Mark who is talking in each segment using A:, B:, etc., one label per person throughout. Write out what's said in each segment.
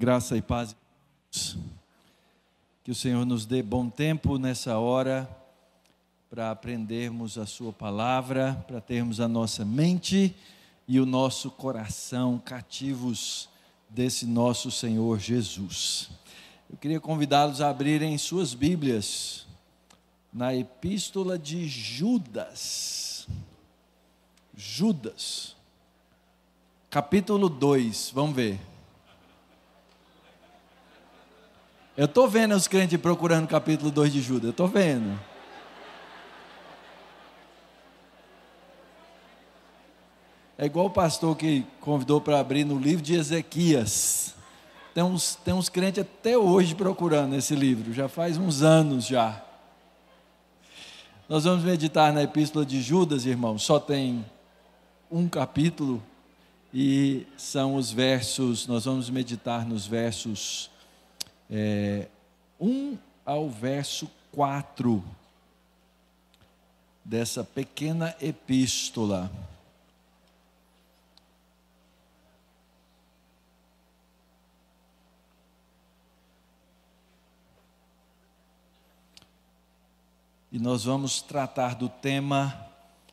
A: Graça e paz. Que o Senhor nos dê bom tempo nessa hora para aprendermos a Sua palavra, para termos a nossa mente e o nosso coração cativos desse nosso Senhor Jesus. Eu queria convidá-los a abrirem suas Bíblias na Epístola de Judas. Judas, capítulo 2, vamos ver. Eu estou vendo os crentes procurando o capítulo 2 de Judas, eu estou vendo. É igual o pastor que convidou para abrir no livro de Ezequias. Tem uns, tem uns crentes até hoje procurando esse livro, já faz uns anos já. Nós vamos meditar na epístola de Judas, irmãos, só tem um capítulo e são os versos, nós vamos meditar nos versos é, 1 ao verso 4 dessa pequena epístola. e nós vamos tratar do tema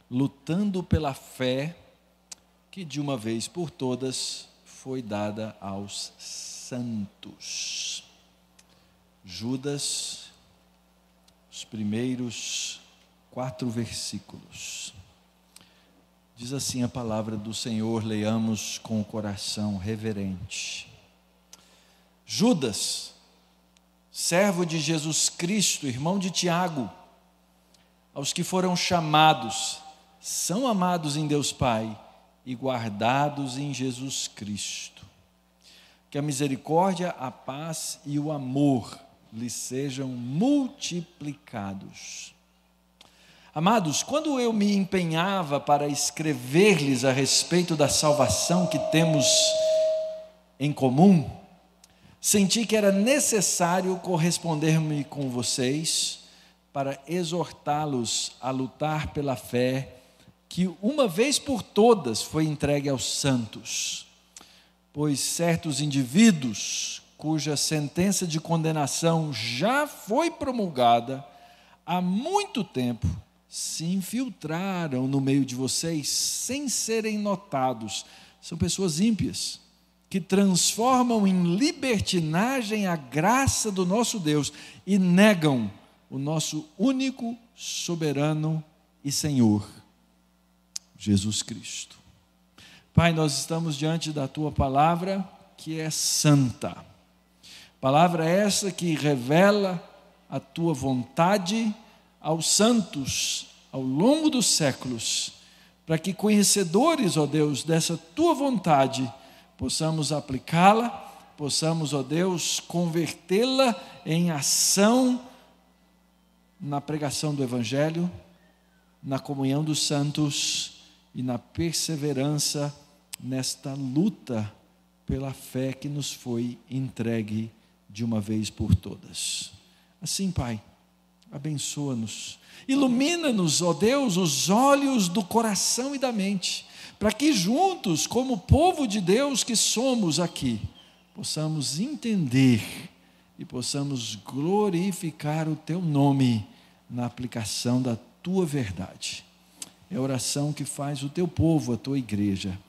A: Lutando pela Fé, que de uma vez por todas foi dada aos santos. Judas, os primeiros quatro versículos. Diz assim a palavra do Senhor, leiamos com o coração reverente. Judas, servo de Jesus Cristo, irmão de Tiago, aos que foram chamados, são amados em Deus Pai e guardados em Jesus Cristo. Que a misericórdia, a paz e o amor lhes sejam multiplicados. Amados, quando eu me empenhava para escrever-lhes a respeito da salvação que temos em comum, senti que era necessário corresponder-me com vocês para exortá-los a lutar pela fé que uma vez por todas foi entregue aos santos. Pois certos indivíduos, cuja sentença de condenação já foi promulgada há muito tempo, se infiltraram no meio de vocês sem serem notados. São pessoas ímpias que transformam em libertinagem a graça do nosso Deus e negam o nosso único, soberano e Senhor, Jesus Cristo. Pai, nós estamos diante da tua palavra que é santa. Palavra essa que revela a tua vontade aos santos ao longo dos séculos, para que conhecedores, ó Deus, dessa tua vontade, possamos aplicá-la, possamos, ó Deus, convertê-la em ação na pregação do Evangelho, na comunhão dos santos e na perseverança nesta luta pela fé que nos foi entregue de uma vez por todas. Assim, Pai, abençoa-nos, ilumina-nos, ó Deus, os olhos do coração e da mente, para que juntos, como povo de Deus que somos aqui, possamos entender e possamos glorificar o teu nome na aplicação da tua verdade. É a oração que faz o teu povo, a tua igreja.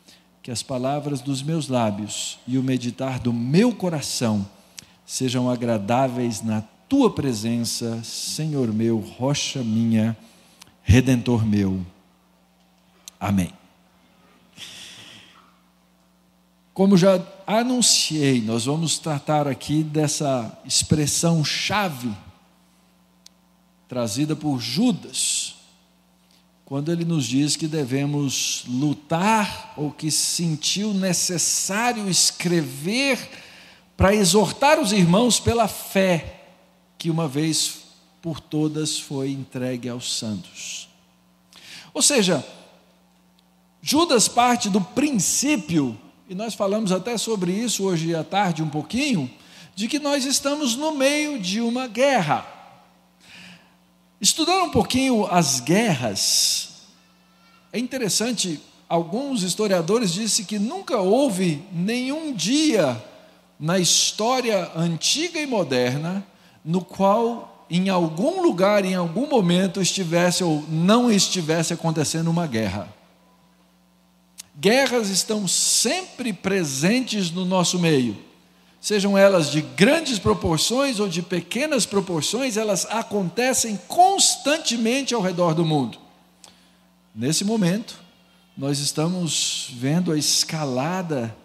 A: Que as palavras dos meus lábios e o meditar do meu coração sejam agradáveis na tua presença, Senhor meu, rocha minha, redentor meu. Amém. Como já anunciei, nós vamos tratar aqui dessa expressão chave trazida por Judas, quando ele nos diz que devemos lutar ou que sentiu necessário escrever para exortar os irmãos pela fé que uma vez por todas foi entregue aos santos. Ou seja, Judas parte do princípio e nós falamos até sobre isso hoje à tarde um pouquinho, de que nós estamos no meio de uma guerra. Estudando um pouquinho as guerras, é interessante, alguns historiadores dizem que nunca houve nenhum dia na história antiga e moderna no qual em algum lugar, em algum momento estivesse ou não estivesse acontecendo uma guerra. Guerras estão sempre presentes no nosso meio. Sejam elas de grandes proporções ou de pequenas proporções, elas acontecem constantemente ao redor do mundo. Nesse momento, nós estamos vendo a escalada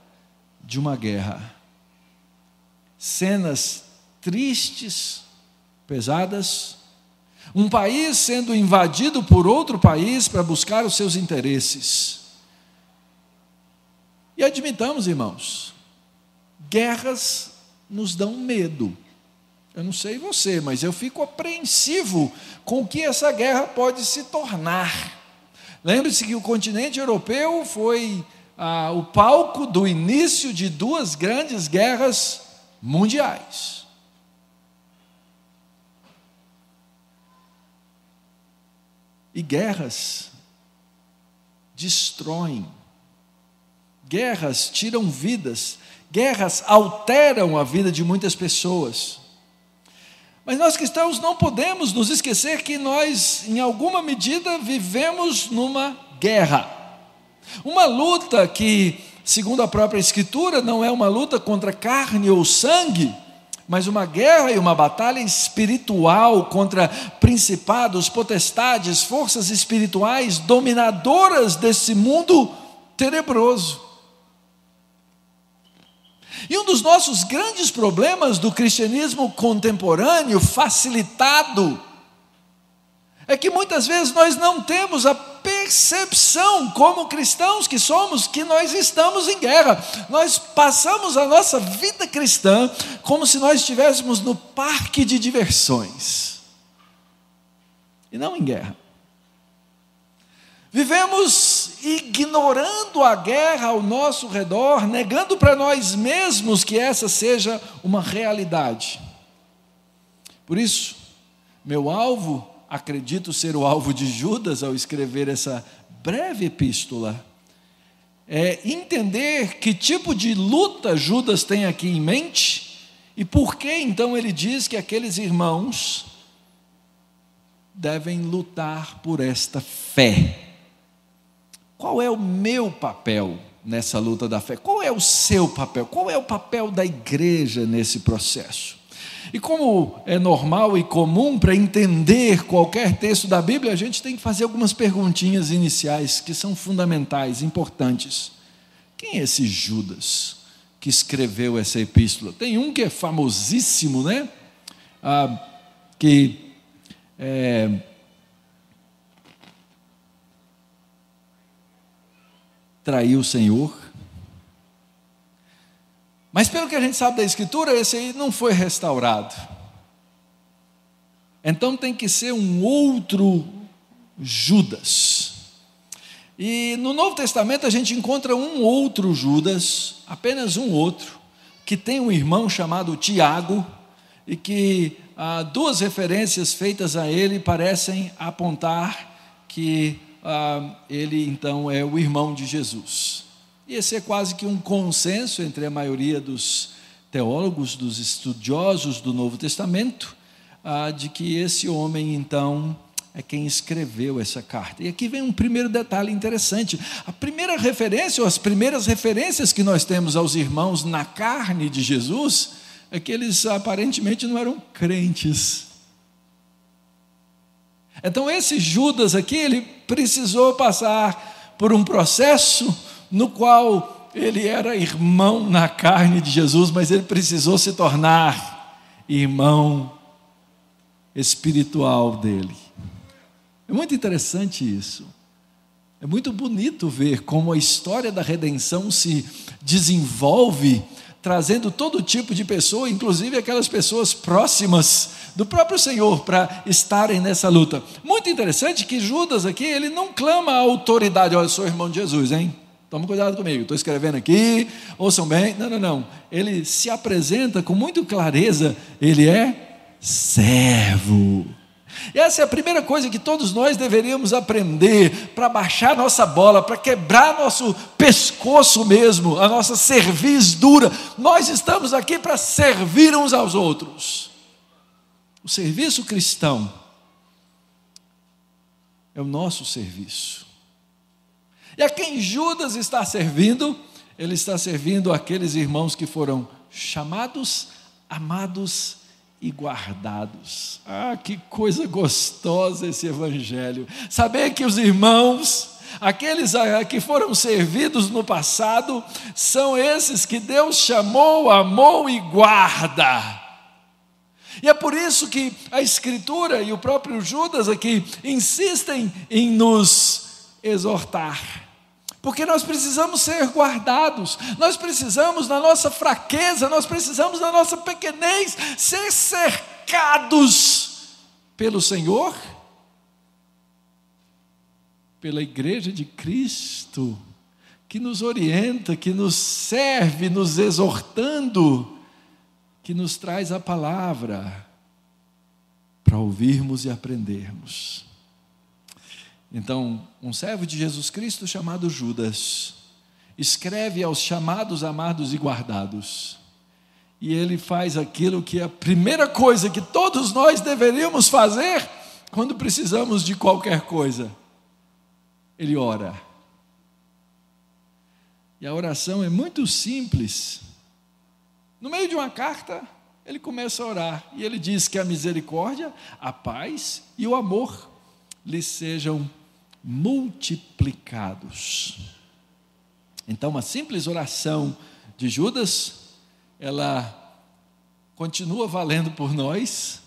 A: de uma guerra. Cenas tristes, pesadas, um país sendo invadido por outro país para buscar os seus interesses. E admitamos, irmãos, guerras nos dão medo. Eu não sei você, mas eu fico apreensivo com o que essa guerra pode se tornar. Lembre-se que o continente europeu foi ah, o palco do início de duas grandes guerras mundiais. E guerras destroem, guerras tiram vidas, guerras alteram a vida de muitas pessoas. Mas nós cristãos não podemos nos esquecer que nós, em alguma medida, vivemos numa guerra. Uma luta que, segundo a própria Escritura, não é uma luta contra carne ou sangue, mas uma guerra e uma batalha espiritual contra principados, potestades, forças espirituais dominadoras desse mundo tenebroso. E um dos nossos grandes problemas do cristianismo contemporâneo, facilitado, é que muitas vezes nós não temos a percepção, como cristãos que somos, que nós estamos em guerra. Nós passamos a nossa vida cristã como se nós estivéssemos no parque de diversões e não em guerra. Vivemos ignorando a guerra ao nosso redor, negando para nós mesmos que essa seja uma realidade. Por isso, meu alvo, acredito ser o alvo de Judas ao escrever essa breve epístola, é entender que tipo de luta Judas tem aqui em mente e por que então ele diz que aqueles irmãos devem lutar por esta fé. Qual é o meu papel nessa luta da fé? Qual é o seu papel? Qual é o papel da igreja nesse processo? E como é normal e comum para entender qualquer texto da Bíblia, a gente tem que fazer algumas perguntinhas iniciais que são fundamentais, importantes. Quem é esse Judas que escreveu essa epístola? Tem um que é famosíssimo, né? Ah, que é, traiu o Senhor. Pelo que a gente sabe da Escritura, esse aí não foi restaurado. Então tem que ser um outro Judas. E no Novo Testamento a gente encontra um outro Judas, apenas um outro, que tem um irmão chamado Tiago, e que ah, duas referências feitas a ele parecem apontar que ah, ele então é o irmão de Jesus. Esse é quase que um consenso entre a maioria dos teólogos, dos estudiosos do Novo Testamento, ah, de que esse homem então é quem escreveu essa carta. E aqui vem um primeiro detalhe interessante. A primeira referência, ou as primeiras referências que nós temos aos irmãos na carne de Jesus, é que eles aparentemente não eram crentes. Então, esse Judas aqui, ele precisou passar por um processo no qual ele era irmão na carne de Jesus, mas ele precisou se tornar irmão espiritual dele. É muito interessante isso. É muito bonito ver como a história da redenção se desenvolve trazendo todo tipo de pessoa, inclusive aquelas pessoas próximas do próprio Senhor, para estarem nessa luta. Muito interessante que Judas aqui, ele não clama a autoridade, olha, sou irmão de Jesus, hein? Toma cuidado comigo, estou escrevendo aqui, ouçam bem. Não, não, não. Ele se apresenta com muita clareza, ele é servo. Essa é a primeira coisa que todos nós deveríamos aprender para baixar nossa bola, para quebrar nosso pescoço mesmo, a nossa cerviz dura. Nós estamos aqui para servir uns aos outros. O serviço cristão é o nosso serviço. E a quem Judas está servindo? Ele está servindo aqueles irmãos que foram chamados, amados e guardados. Ah, que coisa gostosa esse evangelho. Saber que os irmãos, aqueles que foram servidos no passado, são esses que Deus chamou, amou e guarda. E é por isso que a Escritura e o próprio Judas aqui insistem em nos exortar porque nós precisamos ser guardados, nós precisamos, na nossa fraqueza, nós precisamos, na nossa pequenez, ser cercados pelo Senhor, pela Igreja de Cristo, que nos orienta, que nos serve, nos exortando, que nos traz a palavra para ouvirmos e aprendermos. Então, um servo de Jesus Cristo chamado Judas escreve aos chamados, amados e guardados. E ele faz aquilo que é a primeira coisa que todos nós deveríamos fazer quando precisamos de qualquer coisa. Ele ora. E a oração é muito simples. No meio de uma carta, ele começa a orar e ele diz que a misericórdia, a paz e o amor lhe sejam multiplicados. Então, uma simples oração de Judas, ela continua valendo por nós,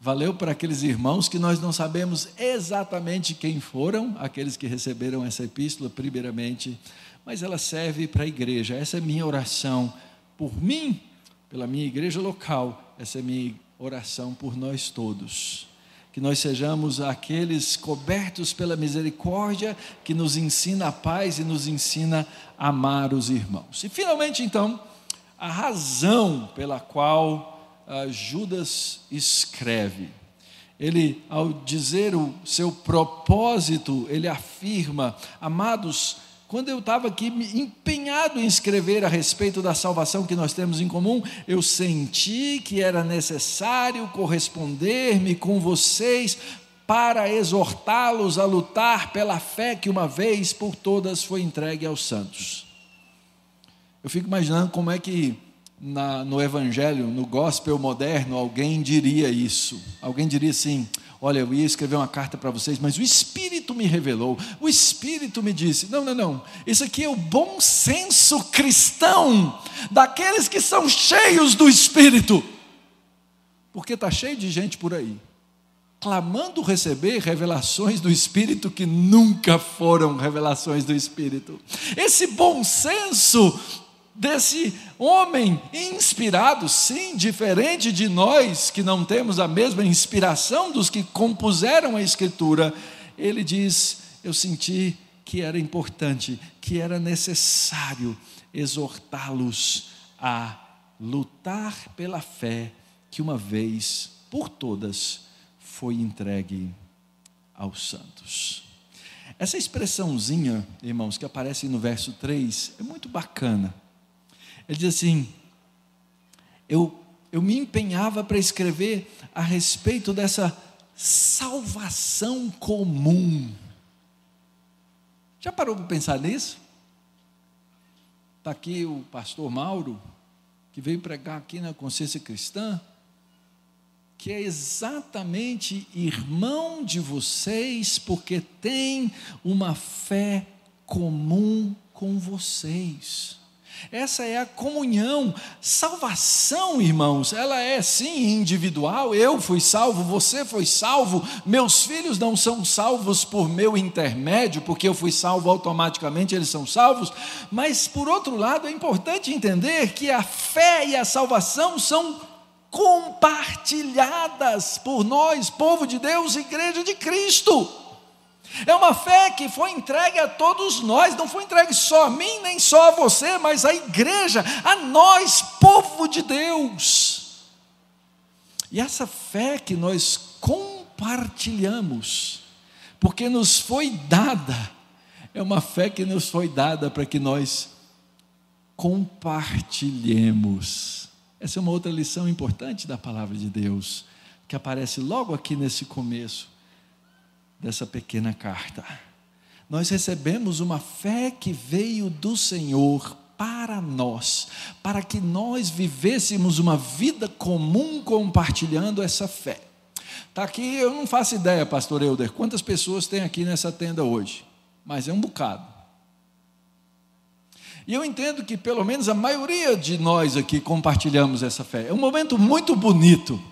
A: valeu para aqueles irmãos que nós não sabemos exatamente quem foram, aqueles que receberam essa epístola primeiramente, mas ela serve para a igreja. Essa é minha oração por mim, pela minha igreja local, essa é minha oração por nós todos que nós sejamos aqueles cobertos pela misericórdia que nos ensina a paz e nos ensina a amar os irmãos. E finalmente, então, a razão pela qual uh, Judas escreve. Ele, ao dizer o seu propósito, ele afirma: Amados, quando eu estava aqui empenhado em escrever a respeito da salvação que nós temos em comum, eu senti que era necessário corresponder-me com vocês para exortá-los a lutar pela fé que uma vez por todas foi entregue aos santos. Eu fico imaginando como é que na, no Evangelho, no gospel moderno, alguém diria isso. Alguém diria assim: Olha, eu ia escrever uma carta para vocês, mas o Espírito me revelou, o Espírito me disse: não, não, não, isso aqui é o bom senso cristão, daqueles que são cheios do Espírito, porque está cheio de gente por aí, clamando receber revelações do Espírito que nunca foram revelações do Espírito. Esse bom senso desse homem inspirado, sim, diferente de nós que não temos a mesma inspiração dos que compuseram a Escritura, ele diz: Eu senti que era importante, que era necessário exortá-los a lutar pela fé que uma vez por todas foi entregue aos santos. Essa expressãozinha, irmãos, que aparece no verso 3, é muito bacana. Ele diz assim: eu, eu me empenhava para escrever a respeito dessa salvação comum. Já parou para pensar nisso? Está aqui o pastor Mauro, que veio pregar aqui na Consciência Cristã, que é exatamente irmão de vocês, porque tem uma fé comum com vocês. Essa é a comunhão. Salvação, irmãos, ela é sim individual. Eu fui salvo, você foi salvo. Meus filhos não são salvos por meu intermédio, porque eu fui salvo automaticamente, eles são salvos. Mas, por outro lado, é importante entender que a fé e a salvação são compartilhadas por nós, povo de Deus, igreja de Cristo. É uma fé que foi entregue a todos nós, não foi entregue só a mim, nem só a você, mas à igreja, a nós, povo de Deus. E essa fé que nós compartilhamos, porque nos foi dada, é uma fé que nos foi dada para que nós compartilhemos. Essa é uma outra lição importante da palavra de Deus, que aparece logo aqui nesse começo dessa pequena carta. Nós recebemos uma fé que veio do Senhor para nós, para que nós vivêssemos uma vida comum compartilhando essa fé. Está aqui, eu não faço ideia, pastor Euder, quantas pessoas tem aqui nessa tenda hoje, mas é um bocado. E eu entendo que pelo menos a maioria de nós aqui compartilhamos essa fé. É um momento muito bonito.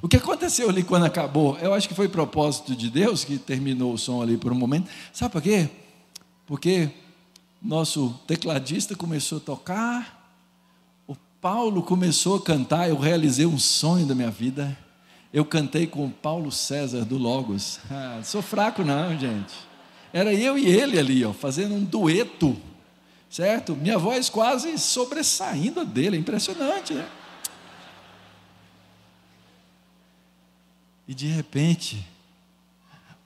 A: O que aconteceu ali quando acabou? Eu acho que foi propósito de Deus que terminou o som ali por um momento. Sabe por quê? Porque nosso tecladista começou a tocar, o Paulo começou a cantar, eu realizei um sonho da minha vida. Eu cantei com o Paulo César do Logos. Ah, sou fraco não, gente. Era eu e ele ali, ó, fazendo um dueto, certo? Minha voz quase sobressaindo a dele, é impressionante, né? E de repente,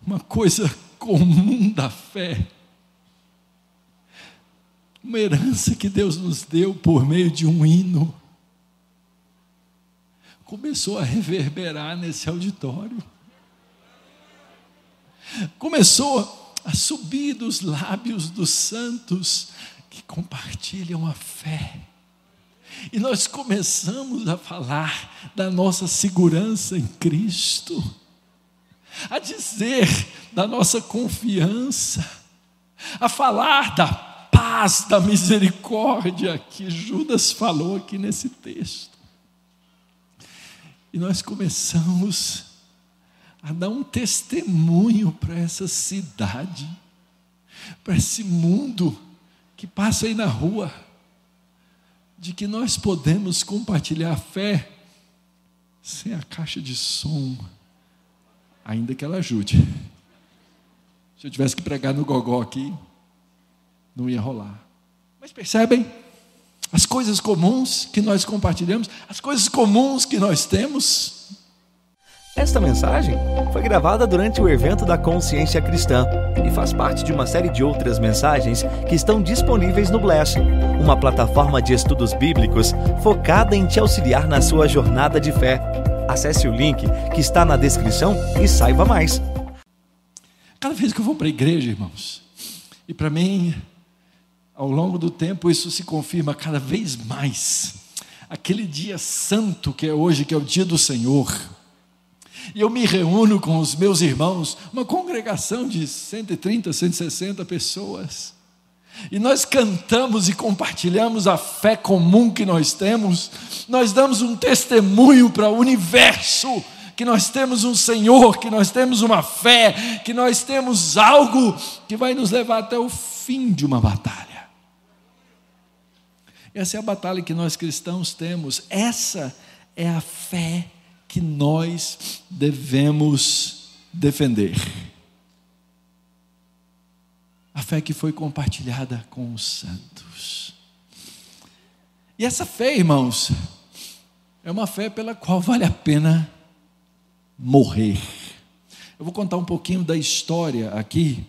A: uma coisa comum da fé uma herança que Deus nos deu por meio de um hino, começou a reverberar nesse auditório, começou a subir dos lábios dos santos que compartilham a fé. E nós começamos a falar da nossa segurança em Cristo, a dizer da nossa confiança, a falar da paz, da misericórdia que Judas falou aqui nesse texto. E nós começamos a dar um testemunho para essa cidade, para esse mundo que passa aí na rua, de que nós podemos compartilhar a fé sem a caixa de som, ainda que ela ajude. Se eu tivesse que pregar no gogó aqui, não ia rolar. Mas percebem? As coisas comuns que nós compartilhamos, as coisas comuns que nós temos.
B: Esta mensagem foi gravada durante o evento da Consciência Cristã e faz parte de uma série de outras mensagens que estão disponíveis no Bless, uma plataforma de estudos bíblicos focada em te auxiliar na sua jornada de fé. Acesse o link que está na descrição e saiba mais.
A: Cada vez que eu vou para a igreja, irmãos, e para mim ao longo do tempo isso se confirma cada vez mais. Aquele dia santo que é hoje, que é o dia do Senhor. E eu me reúno com os meus irmãos, uma congregação de 130, 160 pessoas. E nós cantamos e compartilhamos a fé comum que nós temos. Nós damos um testemunho para o universo que nós temos um Senhor, que nós temos uma fé, que nós temos algo que vai nos levar até o fim de uma batalha. Essa é a batalha que nós cristãos temos. Essa é a fé que nós devemos defender. A fé que foi compartilhada com os santos. E essa fé, irmãos, é uma fé pela qual vale a pena morrer. Eu vou contar um pouquinho da história aqui.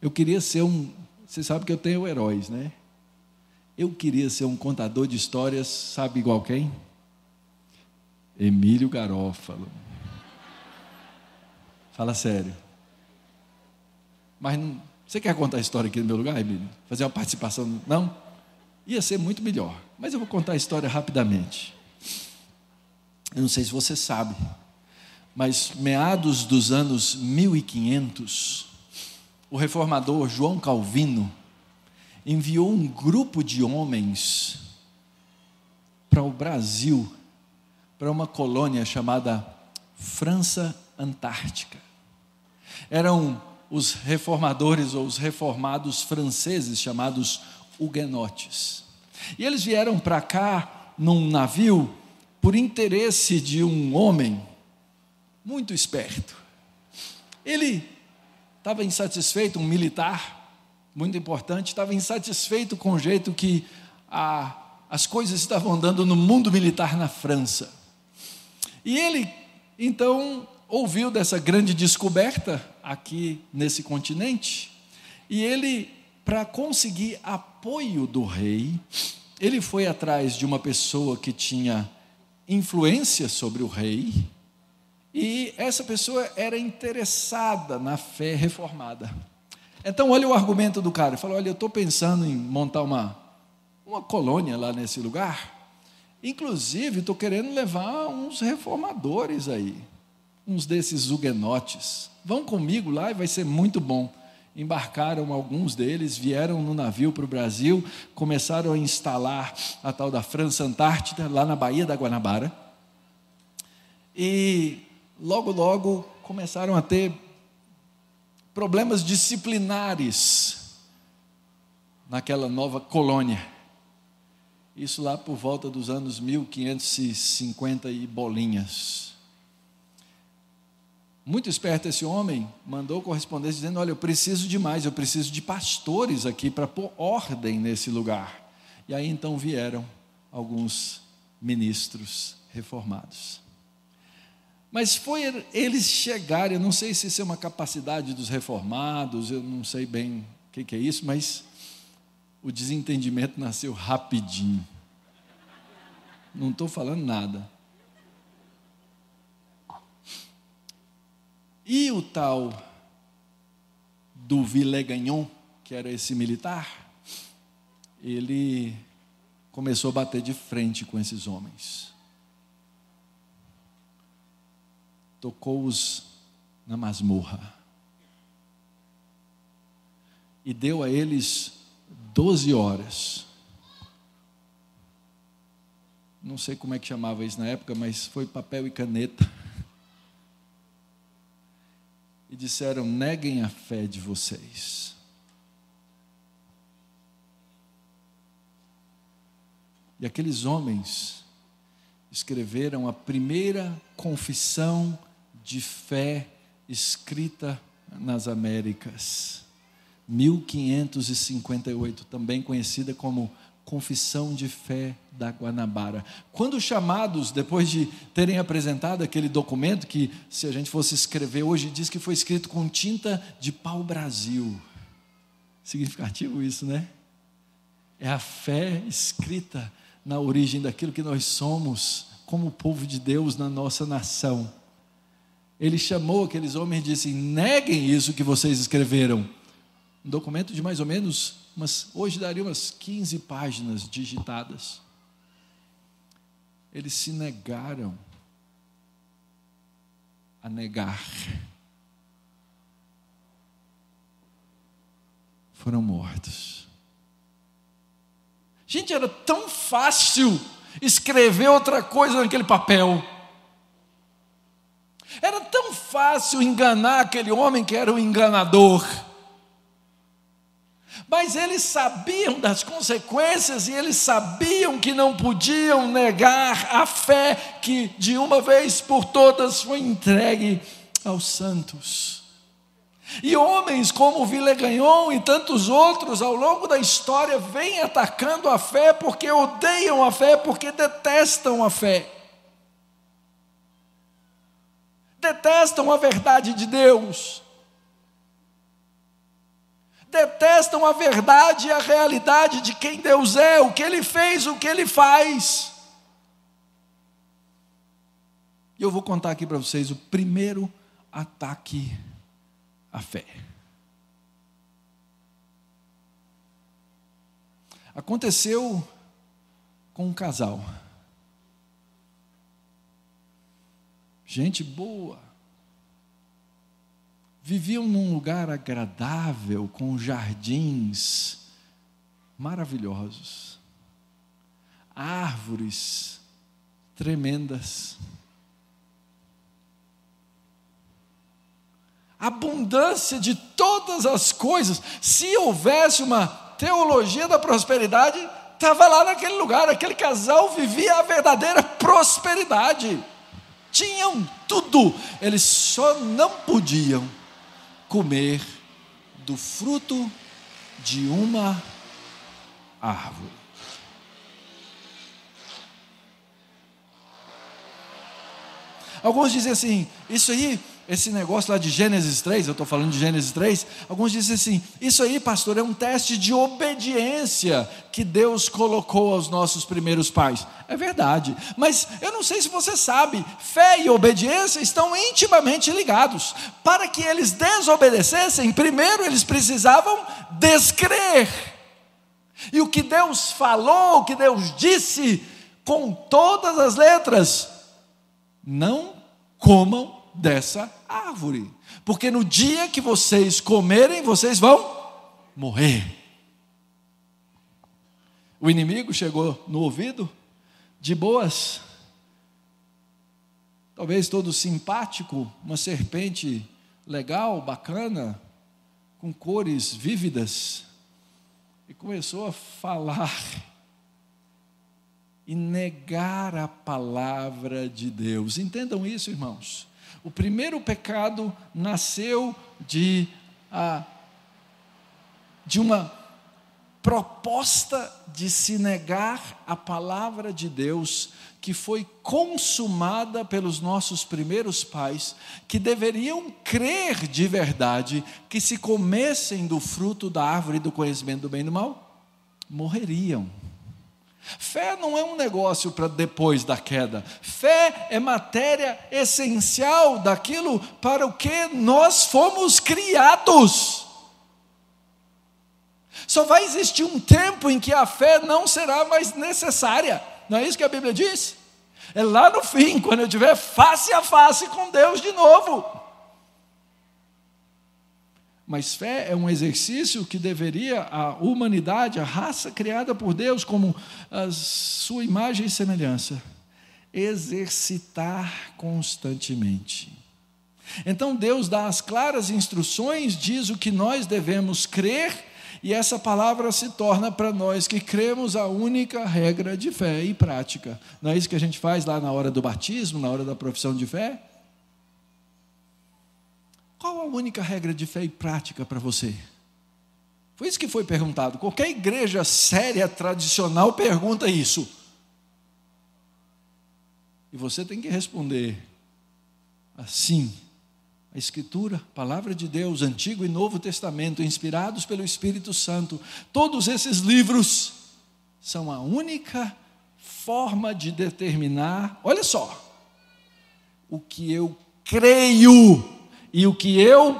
A: Eu queria ser um. Você sabe que eu tenho heróis, né? Eu queria ser um contador de histórias, sabe igual quem? Emílio Garófalo. Fala sério. Mas não, você quer contar a história aqui no meu lugar, Emílio? Fazer uma participação? Não? Ia ser muito melhor. Mas eu vou contar a história rapidamente. Eu não sei se você sabe, mas meados dos anos 1500, o reformador João Calvino enviou um grupo de homens para o Brasil, para uma colônia chamada França Antártica. Eram os reformadores ou os reformados franceses chamados huguenotes. E eles vieram para cá num navio por interesse de um homem muito esperto. Ele estava insatisfeito, um militar, muito importante, estava insatisfeito com o jeito que a, as coisas estavam andando no mundo militar na França. E ele, então, ouviu dessa grande descoberta aqui nesse continente, e ele, para conseguir apoio do rei, ele foi atrás de uma pessoa que tinha influência sobre o rei, e essa pessoa era interessada na fé reformada. Então, olha o argumento do cara. Ele falou: Olha, eu estou pensando em montar uma, uma colônia lá nesse lugar. Inclusive, estou querendo levar uns reformadores aí, uns desses huguenotes. Vão comigo lá e vai ser muito bom. Embarcaram alguns deles, vieram no navio para o Brasil, começaram a instalar a tal da França Antártida, lá na Baía da Guanabara. E logo, logo começaram a ter problemas disciplinares naquela nova colônia. Isso lá por volta dos anos 1550 e bolinhas. Muito esperto esse homem, mandou correspondência dizendo: Olha, eu preciso de mais, eu preciso de pastores aqui para pôr ordem nesse lugar. E aí então vieram alguns ministros reformados. Mas foi eles chegarem, eu não sei se isso é uma capacidade dos reformados, eu não sei bem o que, que é isso, mas o desentendimento nasceu rapidinho. Não estou falando nada. E o tal do Villegagnon, que era esse militar, ele começou a bater de frente com esses homens. tocou-os na masmorra e deu a eles doze horas. Não sei como é que chamava isso na época, mas foi papel e caneta. E disseram: neguem a fé de vocês. E aqueles homens escreveram a primeira confissão de fé escrita nas Américas. 1558, também conhecida como Confissão de Fé da Guanabara. Quando chamados, depois de terem apresentado aquele documento, que se a gente fosse escrever hoje, diz que foi escrito com tinta de pau-brasil. Significativo isso, né? É a fé escrita na origem daquilo que nós somos, como povo de Deus na nossa nação ele chamou aqueles homens e disse: neguem isso que vocês escreveram. Um documento de mais ou menos, umas, hoje daria umas 15 páginas digitadas. Eles se negaram a negar. Foram mortos. Gente, era tão fácil escrever outra coisa naquele papel. Era tão fácil enganar aquele homem que era o enganador. Mas eles sabiam das consequências e eles sabiam que não podiam negar a fé que de uma vez por todas foi entregue aos santos. E homens como Villegagnon e tantos outros ao longo da história vêm atacando a fé porque odeiam a fé, porque detestam a fé. detestam a verdade de Deus, detestam a verdade e a realidade de quem Deus é, o que Ele fez, o que Ele faz. E eu vou contar aqui para vocês o primeiro ataque à fé. Aconteceu com um casal. gente boa. Viviam num lugar agradável, com jardins maravilhosos, árvores tremendas, abundância de todas as coisas. Se houvesse uma teologia da prosperidade, estava lá naquele lugar, aquele casal vivia a verdadeira prosperidade tinham tudo, eles só não podiam comer do fruto de uma árvore. Alguns dizem assim: isso aí esse negócio lá de Gênesis 3, eu estou falando de Gênesis 3, alguns dizem assim: isso aí, pastor, é um teste de obediência que Deus colocou aos nossos primeiros pais. É verdade, mas eu não sei se você sabe, fé e obediência estão intimamente ligados. Para que eles desobedecessem, primeiro eles precisavam descrer. E o que Deus falou, o que Deus disse, com todas as letras, não comam dessa árvore, porque no dia que vocês comerem, vocês vão morrer. O inimigo chegou no ouvido, de boas, talvez todo simpático, uma serpente legal, bacana, com cores vívidas, e começou a falar e negar a palavra de Deus. Entendam isso, irmãos. O primeiro pecado nasceu de, ah, de uma proposta de se negar a palavra de Deus que foi consumada pelos nossos primeiros pais, que deveriam crer de verdade que se comessem do fruto da árvore do conhecimento do bem e do mal, morreriam. Fé não é um negócio para depois da queda. Fé é matéria essencial daquilo para o que nós fomos criados. Só vai existir um tempo em que a fé não será mais necessária. Não é isso que a Bíblia diz? É lá no fim, quando eu estiver face a face com Deus de novo. Mas fé é um exercício que deveria a humanidade, a raça criada por Deus como a sua imagem e semelhança, exercitar constantemente. Então Deus dá as claras instruções, diz o que nós devemos crer, e essa palavra se torna para nós que cremos a única regra de fé e prática. Não é isso que a gente faz lá na hora do batismo, na hora da profissão de fé? Qual a única regra de fé e prática para você? Foi isso que foi perguntado. Qualquer igreja séria, tradicional, pergunta isso. E você tem que responder assim. A Escritura, a palavra de Deus, Antigo e Novo Testamento, inspirados pelo Espírito Santo, todos esses livros são a única forma de determinar, olha só, o que eu creio e o que eu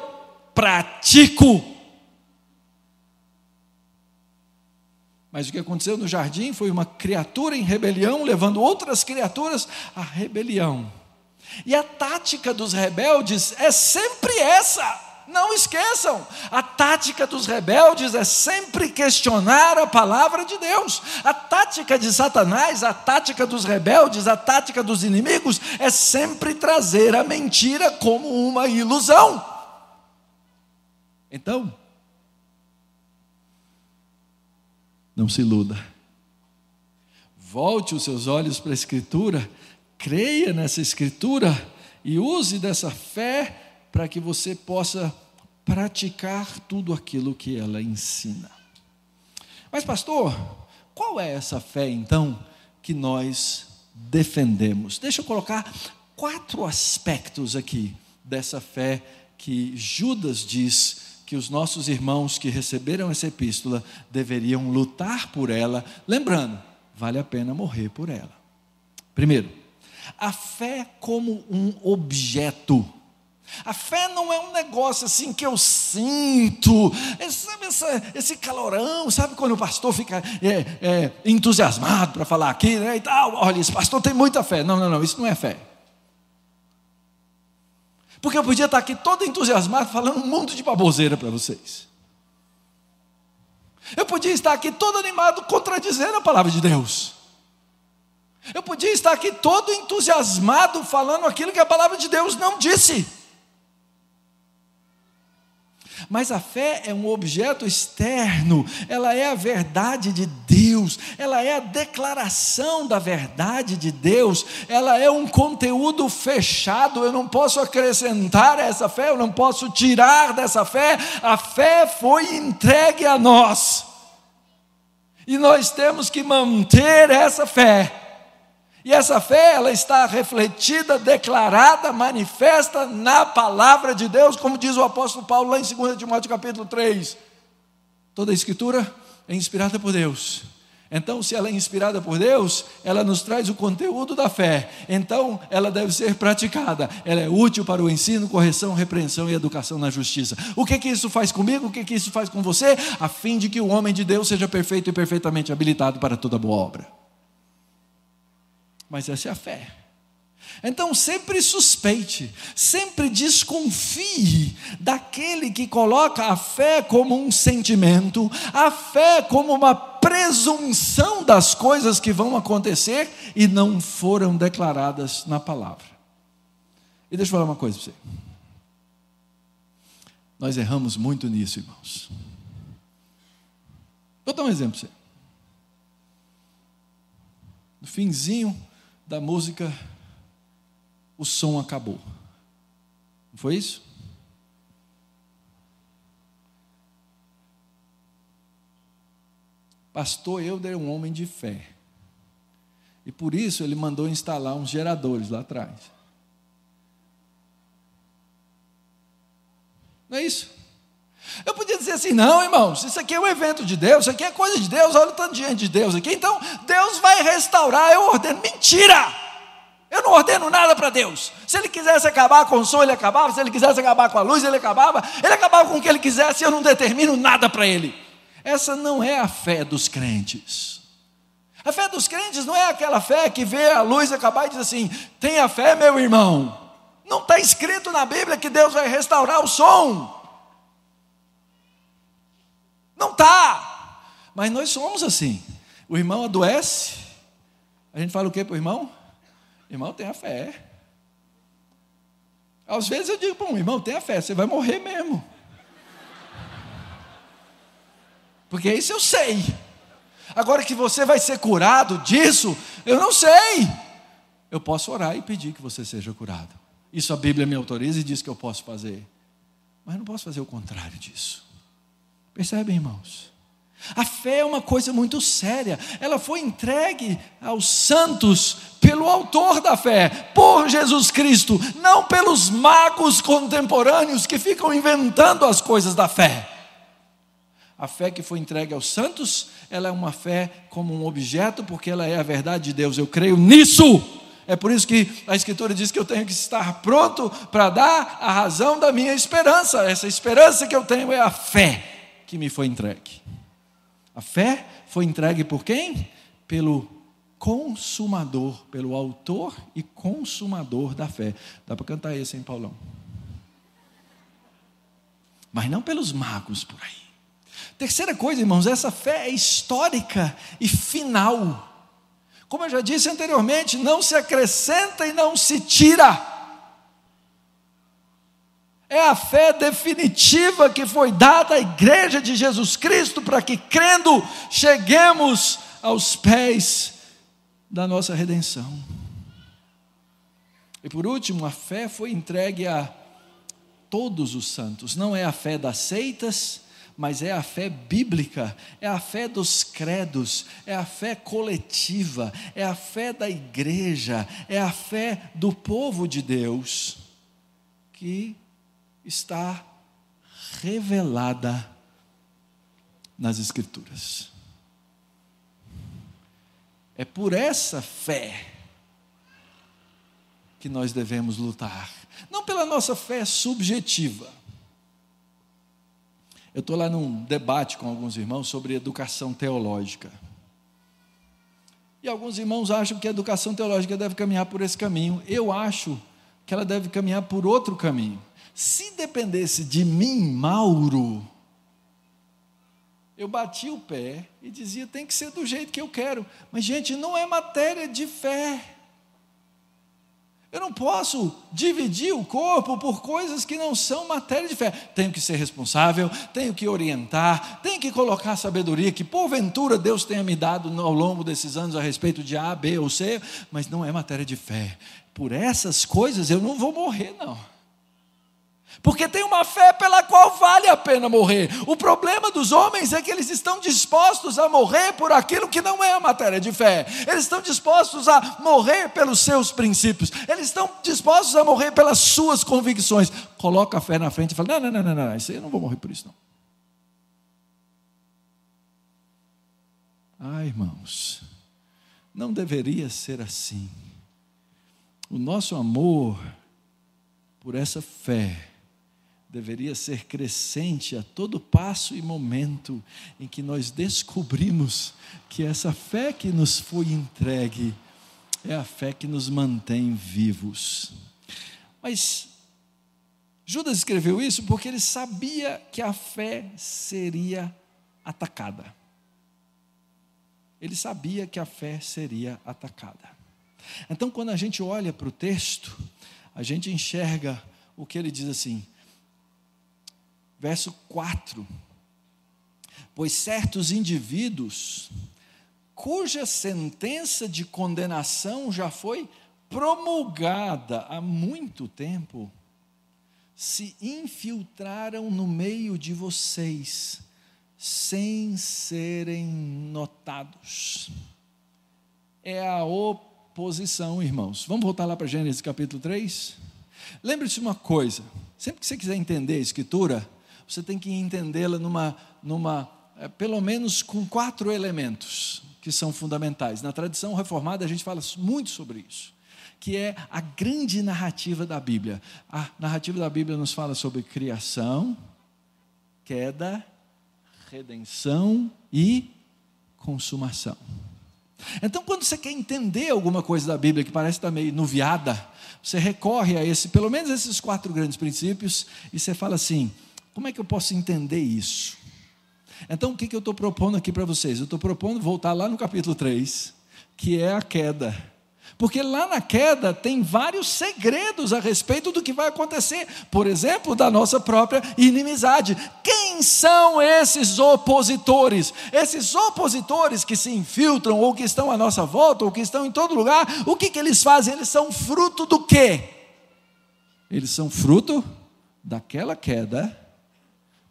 A: pratico. Mas o que aconteceu no jardim foi uma criatura em rebelião levando outras criaturas à rebelião. E a tática dos rebeldes é sempre essa. Não esqueçam, a tática dos rebeldes é sempre questionar a palavra de Deus. A tática de Satanás, a tática dos rebeldes, a tática dos inimigos é sempre trazer a mentira como uma ilusão. Então, não se iluda. Volte os seus olhos para a Escritura, creia nessa Escritura e use dessa fé para que você possa praticar tudo aquilo que ela ensina. Mas, pastor, qual é essa fé então que nós defendemos? Deixa eu colocar quatro aspectos aqui dessa fé que Judas diz que os nossos irmãos que receberam essa epístola deveriam lutar por ela, lembrando, vale a pena morrer por ela. Primeiro, a fé como um objeto a fé não é um negócio assim que eu sinto, é, sabe essa, esse calorão, sabe quando o pastor fica é, é, entusiasmado para falar aqui, né, e tal, olha, esse pastor tem muita fé. Não, não, não, isso não é fé. Porque eu podia estar aqui todo entusiasmado falando um monte de baboseira para vocês. Eu podia estar aqui todo animado contradizendo a palavra de Deus. Eu podia estar aqui todo entusiasmado falando aquilo que a palavra de Deus não disse. Mas a fé é um objeto externo, ela é a verdade de Deus, ela é a declaração da verdade de Deus, ela é um conteúdo fechado, eu não posso acrescentar essa fé, eu não posso tirar dessa fé, a fé foi entregue a nós, e nós temos que manter essa fé, E essa fé, ela está refletida, declarada, manifesta na palavra de Deus, como diz o apóstolo Paulo lá em 2 Timóteo capítulo 3. Toda a escritura é inspirada por Deus. Então, se ela é inspirada por Deus, ela nos traz o conteúdo da fé. Então, ela deve ser praticada. Ela é útil para o ensino, correção, repreensão e educação na justiça. O que que isso faz comigo? O que que isso faz com você? A fim de que o homem de Deus seja perfeito e perfeitamente habilitado para toda boa obra mas essa é a fé. Então sempre suspeite, sempre desconfie daquele que coloca a fé como um sentimento, a fé como uma presunção das coisas que vão acontecer e não foram declaradas na palavra. E deixa eu falar uma coisa para você. Nós erramos muito nisso, irmãos. Vou dar um exemplo para você. No finzinho da música, o som acabou. Não foi isso? Pastor Euder é um homem de fé. E por isso ele mandou instalar uns geradores lá atrás. Não é isso? Eu podia dizer assim: não, irmãos, isso aqui é um evento de Deus, isso aqui é coisa de Deus, olha o tanto diante de Deus aqui, então Deus vai restaurar, eu ordeno. Mentira! Eu não ordeno nada para Deus. Se Ele quisesse acabar com o som, Ele acabava, se Ele quisesse acabar com a luz, Ele acabava, Ele acabava com o que Ele quisesse, eu não determino nada para Ele. Essa não é a fé dos crentes. A fé dos crentes não é aquela fé que vê a luz acabar e diz assim: tenha fé, meu irmão. Não está escrito na Bíblia que Deus vai restaurar o som. Não está. Mas nós somos assim. O irmão adoece. A gente fala o que para o irmão? Irmão, tenha fé. Às vezes eu digo para um irmão, tenha fé, você vai morrer mesmo. Porque isso eu sei. Agora que você vai ser curado disso, eu não sei. Eu posso orar e pedir que você seja curado. Isso a Bíblia me autoriza e diz que eu posso fazer. Mas não posso fazer o contrário disso. Percebem, irmãos? A fé é uma coisa muito séria. Ela foi entregue aos santos pelo autor da fé, por Jesus Cristo, não pelos magos contemporâneos que ficam inventando as coisas da fé. A fé que foi entregue aos santos, ela é uma fé como um objeto, porque ela é a verdade de Deus. Eu creio nisso. É por isso que a Escritura diz que eu tenho que estar pronto para dar a razão da minha esperança. Essa esperança que eu tenho é a fé que me foi entregue. A fé foi entregue por quem? Pelo consumador, pelo autor e consumador da fé. Dá para cantar esse, hein, Paulão? Mas não pelos magos por aí. Terceira coisa, irmãos, essa fé é histórica e final. Como eu já disse anteriormente, não se acrescenta e não se tira. É a fé definitiva que foi dada à igreja de Jesus Cristo para que, crendo, cheguemos aos pés da nossa redenção. E por último, a fé foi entregue a todos os santos, não é a fé das seitas, mas é a fé bíblica, é a fé dos credos, é a fé coletiva, é a fé da igreja, é a fé do povo de Deus que está revelada nas Escrituras. É por essa fé que nós devemos lutar, não pela nossa fé subjetiva. Eu estou lá num debate com alguns irmãos sobre educação teológica. E alguns irmãos acham que a educação teológica deve caminhar por esse caminho. Eu acho que ela deve caminhar por outro caminho. Se dependesse de mim, Mauro, eu batia o pé e dizia: tem que ser do jeito que eu quero. Mas, gente, não é matéria de fé. Eu não posso dividir o corpo por coisas que não são matéria de fé. Tenho que ser responsável, tenho que orientar, tenho que colocar sabedoria que porventura Deus tenha me dado ao longo desses anos a respeito de A, B ou C, mas não é matéria de fé. Por essas coisas eu não vou morrer, não. Porque tem uma fé pela qual vale a pena morrer. O problema dos homens é que eles estão dispostos a morrer por aquilo que não é a matéria de fé. Eles estão dispostos a morrer pelos seus princípios. Eles estão dispostos a morrer pelas suas convicções. Coloca a fé na frente e fala: não, não, não, não, não, isso aí eu não vou morrer por isso, não. Ah, irmãos, não deveria ser assim. O nosso amor por essa fé deveria ser crescente a todo passo e momento em que nós descobrimos que essa fé que nos foi entregue é a fé que nos mantém vivos. Mas Judas escreveu isso porque ele sabia que a fé seria atacada. Ele sabia que a fé seria atacada. Então, quando a gente olha para o texto, a gente enxerga o que ele diz assim: verso 4. Pois certos indivíduos, cuja sentença de condenação já foi promulgada há muito tempo, se infiltraram no meio de vocês, sem serem notados. É a oposição, irmãos. Vamos voltar lá para Gênesis capítulo 3? Lembre-se uma coisa: sempre que você quiser entender a Escritura, você tem que entendê-la numa, numa é, pelo menos com quatro elementos que são fundamentais. Na tradição reformada a gente fala muito sobre isso, que é a grande narrativa da Bíblia. A narrativa da Bíblia nos fala sobre criação, queda, redenção e consumação. Então, quando você quer entender alguma coisa da Bíblia que parece estar meio nuviada, você recorre a esse, pelo menos esses quatro grandes princípios, e você fala assim: como é que eu posso entender isso? Então, o que, que eu estou propondo aqui para vocês? Eu estou propondo voltar lá no capítulo 3, que é a queda. Porque lá na queda tem vários segredos a respeito do que vai acontecer. Por exemplo, da nossa própria inimizade. Quem são esses opositores? Esses opositores que se infiltram, ou que estão à nossa volta, ou que estão em todo lugar, o que, que eles fazem? Eles são fruto do quê? Eles são fruto daquela queda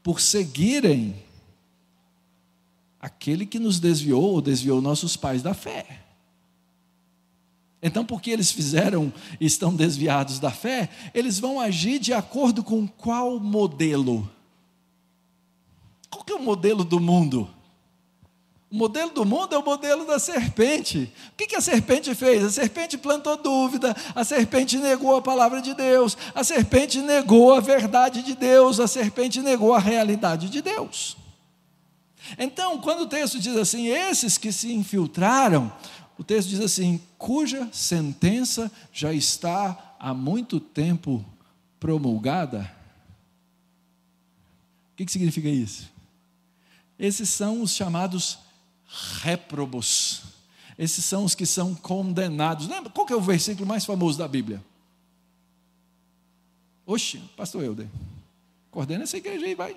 A: por seguirem aquele que nos desviou ou desviou nossos pais da fé. Então, porque eles fizeram e estão desviados da fé, eles vão agir de acordo com qual modelo? Qual que é o modelo do mundo? O modelo do mundo é o modelo da serpente. O que a serpente fez? A serpente plantou dúvida, a serpente negou a palavra de Deus, a serpente negou a verdade de Deus, a serpente negou a realidade de Deus. Então, quando o texto diz assim, esses que se infiltraram, o texto diz assim, cuja sentença já está há muito tempo promulgada. O que, significa isso? Esses são os chamados réprobos. Esses são os que são condenados. Lembra qual é o versículo mais famoso da Bíblia? Oxe, pastor Helder, coordena essa igreja aí, vai.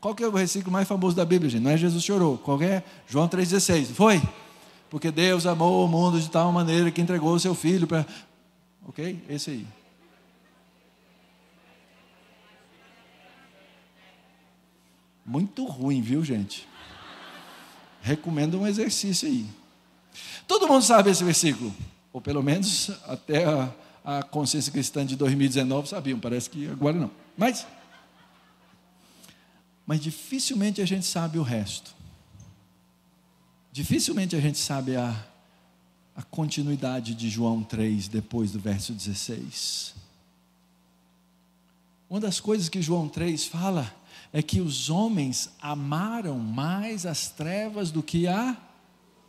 A: Qual é o versículo mais famoso da Bíblia, gente? Não é Jesus chorou, qual é? João 3,16, foi? Porque Deus amou o mundo de tal maneira que entregou o seu filho para... Ok? Esse aí. Muito ruim, viu, gente? Recomendo um exercício aí. Todo mundo sabe esse versículo, ou pelo menos até a, a consciência cristã de 2019 sabiam, parece que agora não. Mas, mas dificilmente a gente sabe o resto. Dificilmente a gente sabe a, a continuidade de João 3 depois do verso 16. Uma das coisas que João 3 fala é que os homens amaram mais as trevas do que a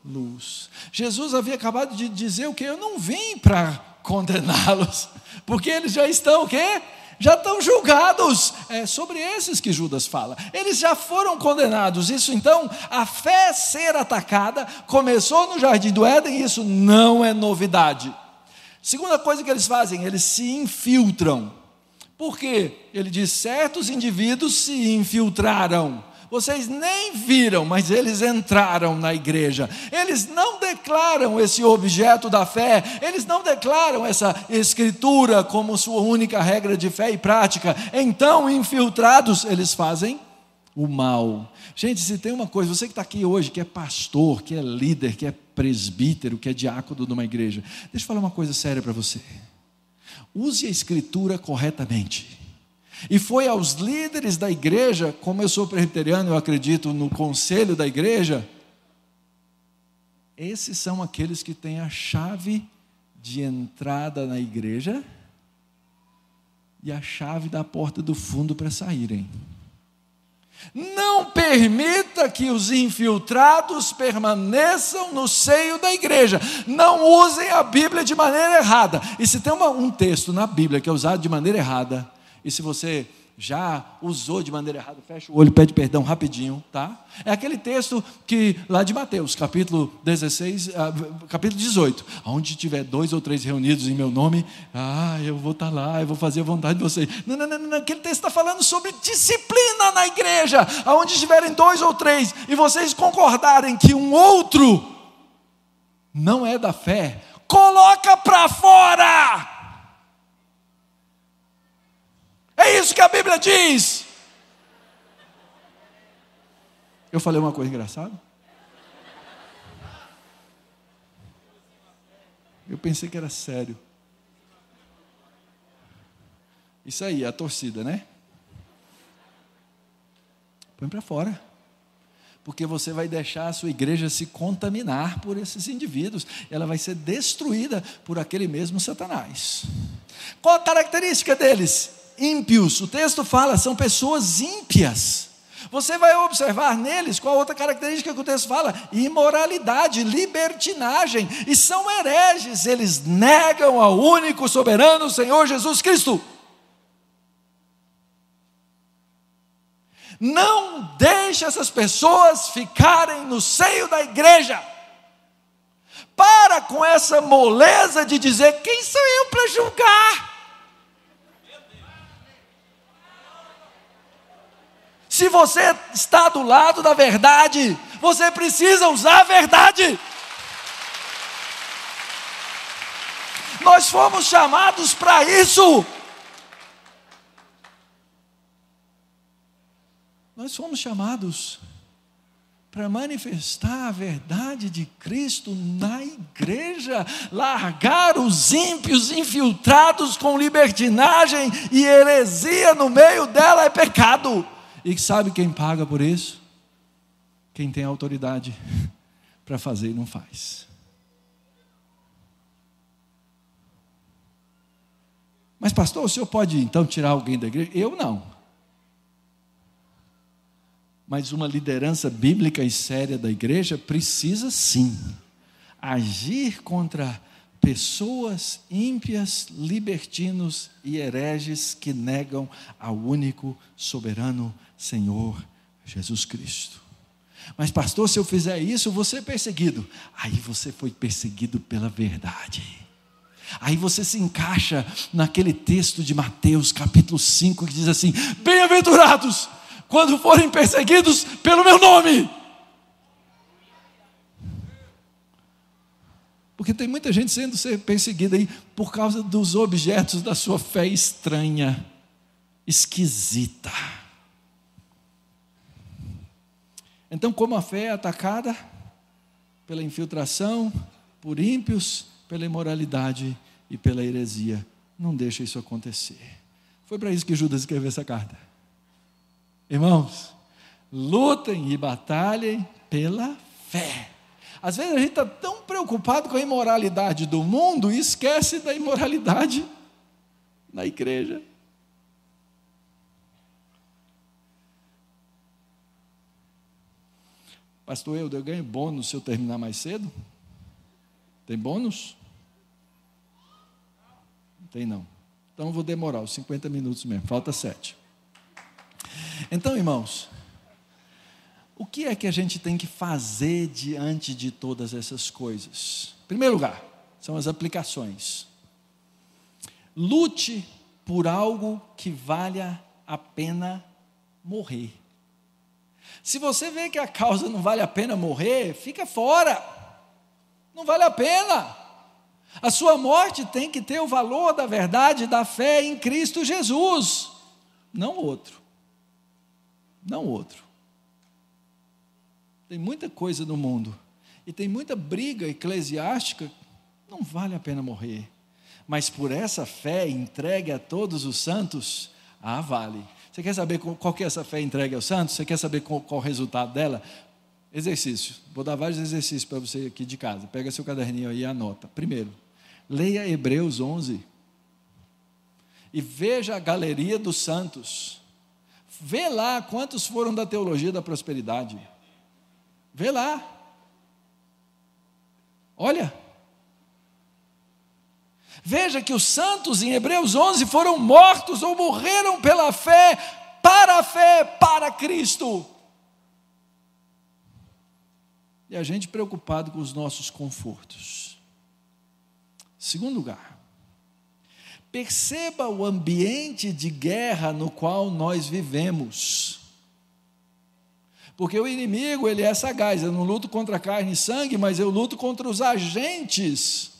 A: luz. Jesus havia acabado de dizer o que? Eu não vim para condená-los, porque eles já estão o quê? Já estão julgados. É sobre esses que Judas fala. Eles já foram condenados. Isso então, a fé ser atacada começou no jardim do Éden, e isso não é novidade. Segunda coisa que eles fazem, eles se infiltram. Por quê? Ele diz: certos indivíduos se infiltraram. vocês nem viram, mas eles entraram na igreja. Eles não declaram esse objeto da fé, eles não declaram essa escritura como sua única regra de fé e prática. Então, infiltrados, eles fazem o mal. Gente, se tem uma coisa, você que está aqui hoje, que é pastor, que é líder, que é presbítero, que é diácono de uma igreja, deixa eu falar uma coisa séria para você. Use a escritura corretamente. E foi aos líderes da igreja, como eu sou presbiteriano, eu acredito no conselho da igreja, esses são aqueles que têm a chave de entrada na igreja e a chave da porta do fundo para saírem. Não permita que os infiltrados permaneçam no seio da igreja. Não usem a Bíblia de maneira errada. E se tem uma, um texto na Bíblia que é usado de maneira errada, e se você já usou de maneira errada, fecha o olho, pede perdão rapidinho, tá? É aquele texto que lá de Mateus, capítulo 16, ah, capítulo 18, onde tiver dois ou três reunidos em meu nome, ah, eu vou estar tá lá, eu vou fazer a vontade de vocês. Não, não, não, não, aquele texto está falando sobre disciplina na igreja, aonde estiverem dois ou três e vocês concordarem que um outro não é da fé, coloca para fora. É isso que a Bíblia diz. Eu falei uma coisa engraçada? Eu pensei que era sério. Isso aí, a torcida, né? Põe para fora. Porque você vai deixar a sua igreja se contaminar por esses indivíduos. Ela vai ser destruída por aquele mesmo Satanás. Qual a característica deles? Ímpios. O texto fala, são pessoas ímpias. Você vai observar neles qual outra característica que o texto fala? Imoralidade, libertinagem, e são hereges, eles negam ao único soberano Senhor Jesus Cristo. Não deixe essas pessoas ficarem no seio da igreja. Para com essa moleza de dizer: quem sou eu para julgar? Se você está do lado da verdade, você precisa usar a verdade. Nós fomos chamados para isso. Nós fomos chamados para manifestar a verdade de Cristo na igreja, largar os ímpios infiltrados com libertinagem e heresia no meio dela é pecado. E sabe quem paga por isso? Quem tem autoridade para fazer e não faz. Mas, pastor, o senhor pode então tirar alguém da igreja? Eu não. Mas uma liderança bíblica e séria da igreja precisa sim agir contra pessoas ímpias, libertinos e hereges que negam ao único soberano Senhor Jesus Cristo. Mas, pastor, se eu fizer isso, vou ser perseguido. Aí você foi perseguido pela verdade. Aí você se encaixa naquele texto de Mateus, capítulo 5, que diz assim: Bem-aventurados quando forem perseguidos pelo meu nome. Porque tem muita gente sendo perseguida aí por causa dos objetos da sua fé estranha, esquisita. Então, como a fé é atacada pela infiltração, por ímpios, pela imoralidade e pela heresia, não deixa isso acontecer. Foi para isso que Judas escreveu essa carta. Irmãos, lutem e batalhem pela fé. Às vezes a gente está tão preocupado com a imoralidade do mundo e esquece da imoralidade na igreja. Pastor Eudo, eu ganho bônus se eu terminar mais cedo? Tem bônus? Tem não. Então vou demorar os 50 minutos mesmo, falta sete. Então, irmãos, o que é que a gente tem que fazer diante de todas essas coisas? Em primeiro lugar, são as aplicações. Lute por algo que valha a pena morrer. Se você vê que a causa não vale a pena morrer, fica fora. Não vale a pena. A sua morte tem que ter o valor da verdade, da fé em Cristo Jesus, não outro. Não outro. Tem muita coisa no mundo e tem muita briga eclesiástica, não vale a pena morrer. Mas por essa fé entregue a todos os santos, ah, vale. Você quer saber qual que é essa fé entregue aos santos? Você quer saber qual, qual o resultado dela? Exercício. Vou dar vários exercícios para você aqui de casa. Pega seu caderninho aí e anota. Primeiro, leia Hebreus 11 e veja a galeria dos santos. Vê lá quantos foram da teologia da prosperidade. Vê lá. Olha. Veja que os santos em Hebreus 11 foram mortos ou morreram pela fé, para a fé, para Cristo. E a gente preocupado com os nossos confortos. Segundo lugar, perceba o ambiente de guerra no qual nós vivemos. Porque o inimigo, ele é sagaz, eu não luto contra carne e sangue, mas eu luto contra os agentes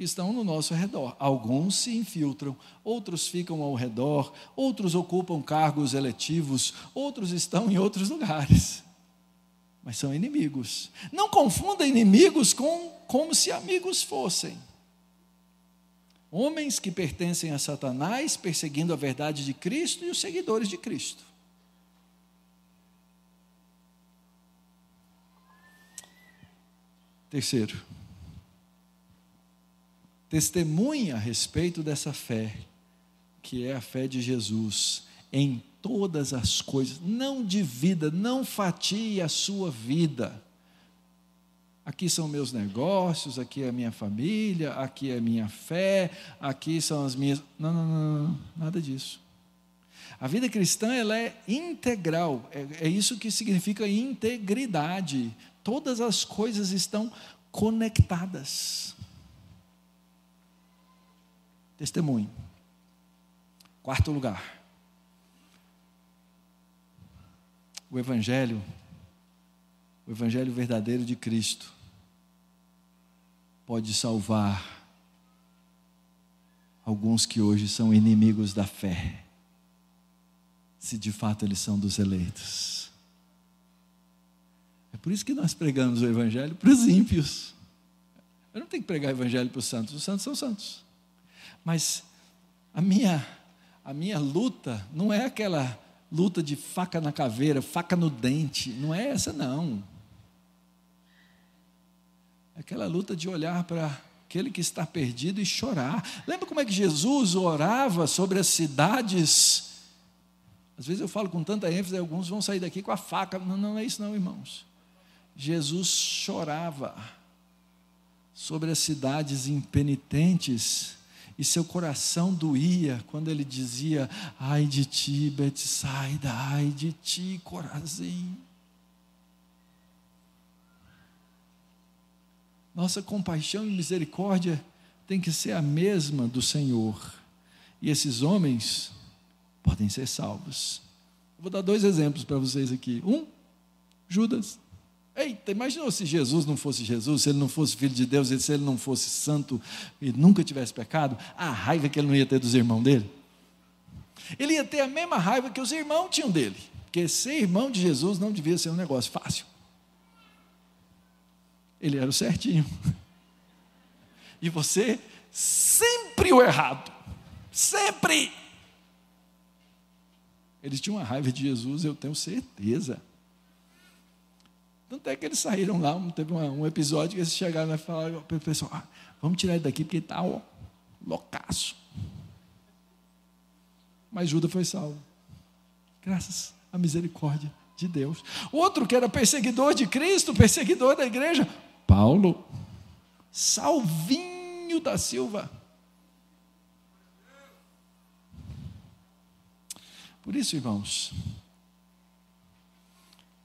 A: que estão no nosso redor. Alguns se infiltram, outros ficam ao redor, outros ocupam cargos eletivos, outros estão em outros lugares. Mas são inimigos. Não confunda inimigos com como se amigos fossem. Homens que pertencem a Satanás, perseguindo a verdade de Cristo e os seguidores de Cristo. Terceiro, testemunha a respeito dessa fé, que é a fé de Jesus, em todas as coisas. Não divida, não fatie a sua vida. Aqui são meus negócios, aqui é a minha família, aqui é a minha fé, aqui são as minhas. Não, não, não, não nada disso. A vida cristã ela é integral, é, é isso que significa integridade. Todas as coisas estão conectadas. Testemunho. Quarto lugar. O Evangelho, o Evangelho verdadeiro de Cristo, pode salvar alguns que hoje são inimigos da fé, se de fato eles são dos eleitos. Por isso que nós pregamos o Evangelho para os ímpios. Eu não tenho que pregar o Evangelho para os santos, os santos são santos. Mas a minha, a minha luta não é aquela luta de faca na caveira, faca no dente, não é essa não. É aquela luta de olhar para aquele que está perdido e chorar. Lembra como é que Jesus orava sobre as cidades? Às vezes eu falo com tanta ênfase, alguns vão sair daqui com a faca. Não, não é isso não, irmãos. Jesus chorava sobre as cidades impenitentes e seu coração doía quando ele dizia: Ai de ti, Betsaida, ai de ti, Corazim. Nossa compaixão e misericórdia tem que ser a mesma do Senhor. E esses homens podem ser salvos. vou dar dois exemplos para vocês aqui. Um, Judas. Eita, imaginou se Jesus não fosse Jesus, se ele não fosse filho de Deus, se ele não fosse santo e nunca tivesse pecado, a raiva que ele não ia ter dos irmãos dele. Ele ia ter a mesma raiva que os irmãos tinham dele, porque ser irmão de Jesus não devia ser um negócio fácil. Ele era o certinho. E você sempre o errado. Sempre. Eles tinham uma raiva de Jesus, eu tenho certeza. Tanto é que eles saíram lá, teve um episódio que eles chegaram e falaram para o pessoal, ah, vamos tirar ele daqui porque ele está loucaço. Mas Judas foi salvo. Graças à misericórdia de Deus. Outro que era perseguidor de Cristo, perseguidor da igreja, Paulo, Salvinho da Silva. Por isso, irmãos,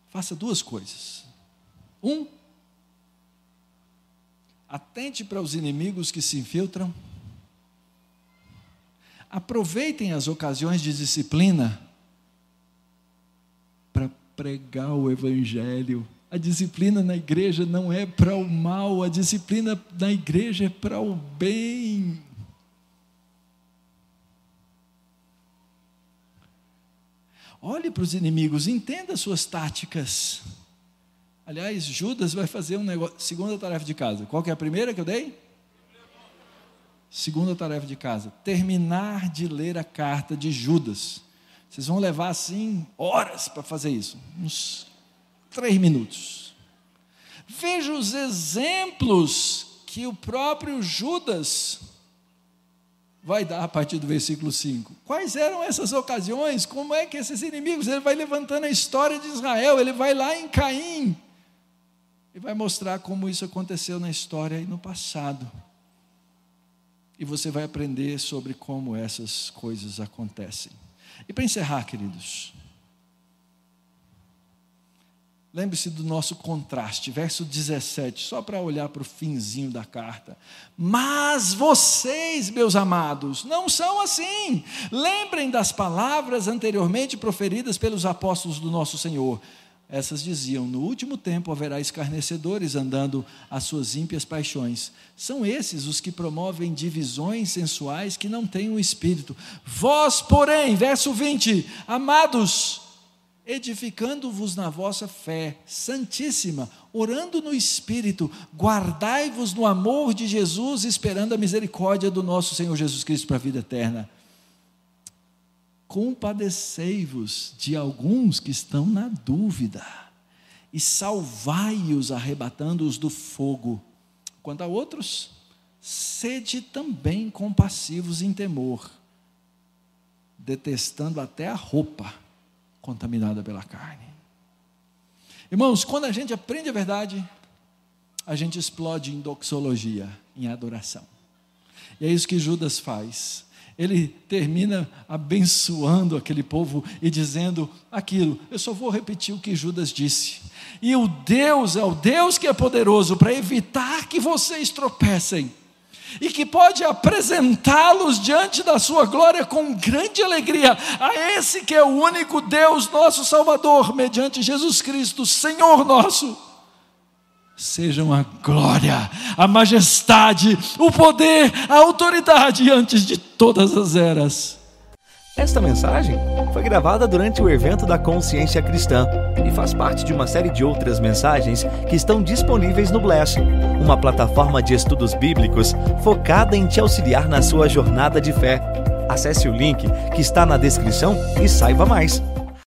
A: faça duas coisas. Um, atente para os inimigos que se infiltram. Aproveitem as ocasiões de disciplina pregar o Evangelho. A disciplina na igreja não é para o mal, a disciplina na igreja é para o bem. Olhe para os inimigos, entenda suas táticas. Aliás, Judas vai fazer um negócio. Segunda tarefa de casa. Qual que é a primeira que eu dei? Segunda tarefa de casa. Terminar de ler a carta de Judas. Vocês vão levar assim horas para fazer isso. Uns três minutos. Veja os exemplos que o próprio Judas vai dar a partir do versículo 5. Quais eram essas ocasiões? Como é que esses inimigos, ele vai levantando a história de Israel, ele vai lá em Caim e vai mostrar como isso aconteceu na história e no passado. E você vai aprender sobre como essas coisas acontecem. E para encerrar, queridos, Lembre-se do nosso contraste, verso 17, só para olhar para o finzinho da carta. Mas vocês, meus amados, não são assim. Lembrem das palavras anteriormente proferidas pelos apóstolos do nosso Senhor. Essas diziam: No último tempo haverá escarnecedores andando às suas ímpias paixões. São esses os que promovem divisões sensuais que não têm o espírito. Vós, porém, verso 20, amados, edificando-vos na vossa fé santíssima, orando no Espírito, guardai-vos no amor de Jesus, esperando a misericórdia do nosso Senhor Jesus Cristo para a vida eterna. Compadecei-vos de alguns que estão na dúvida, e salvai-os, arrebatando-os do fogo. Quanto a outros, sede também compassivos em temor, detestando até a roupa contaminada pela carne. Irmãos, quando a gente aprende a verdade, a gente explode em doxologia, em adoração. E é isso que Judas faz. Ele termina abençoando aquele povo e dizendo aquilo. Eu só vou repetir o que Judas disse. E o Deus é o Deus que é poderoso para evitar que vocês tropecem e que pode apresentá-los diante da sua glória com grande alegria, a esse que é o único Deus, nosso Salvador, mediante Jesus Cristo, Senhor nosso. Sejam a glória, a majestade, o poder, a autoridade antes de todas as eras.
B: Esta mensagem foi gravada durante o evento da Consciência Cristã e faz parte de uma série de outras mensagens que estão disponíveis no Bless, uma plataforma de estudos bíblicos focada em te auxiliar na sua jornada de fé. Acesse o link que está na descrição e saiba mais.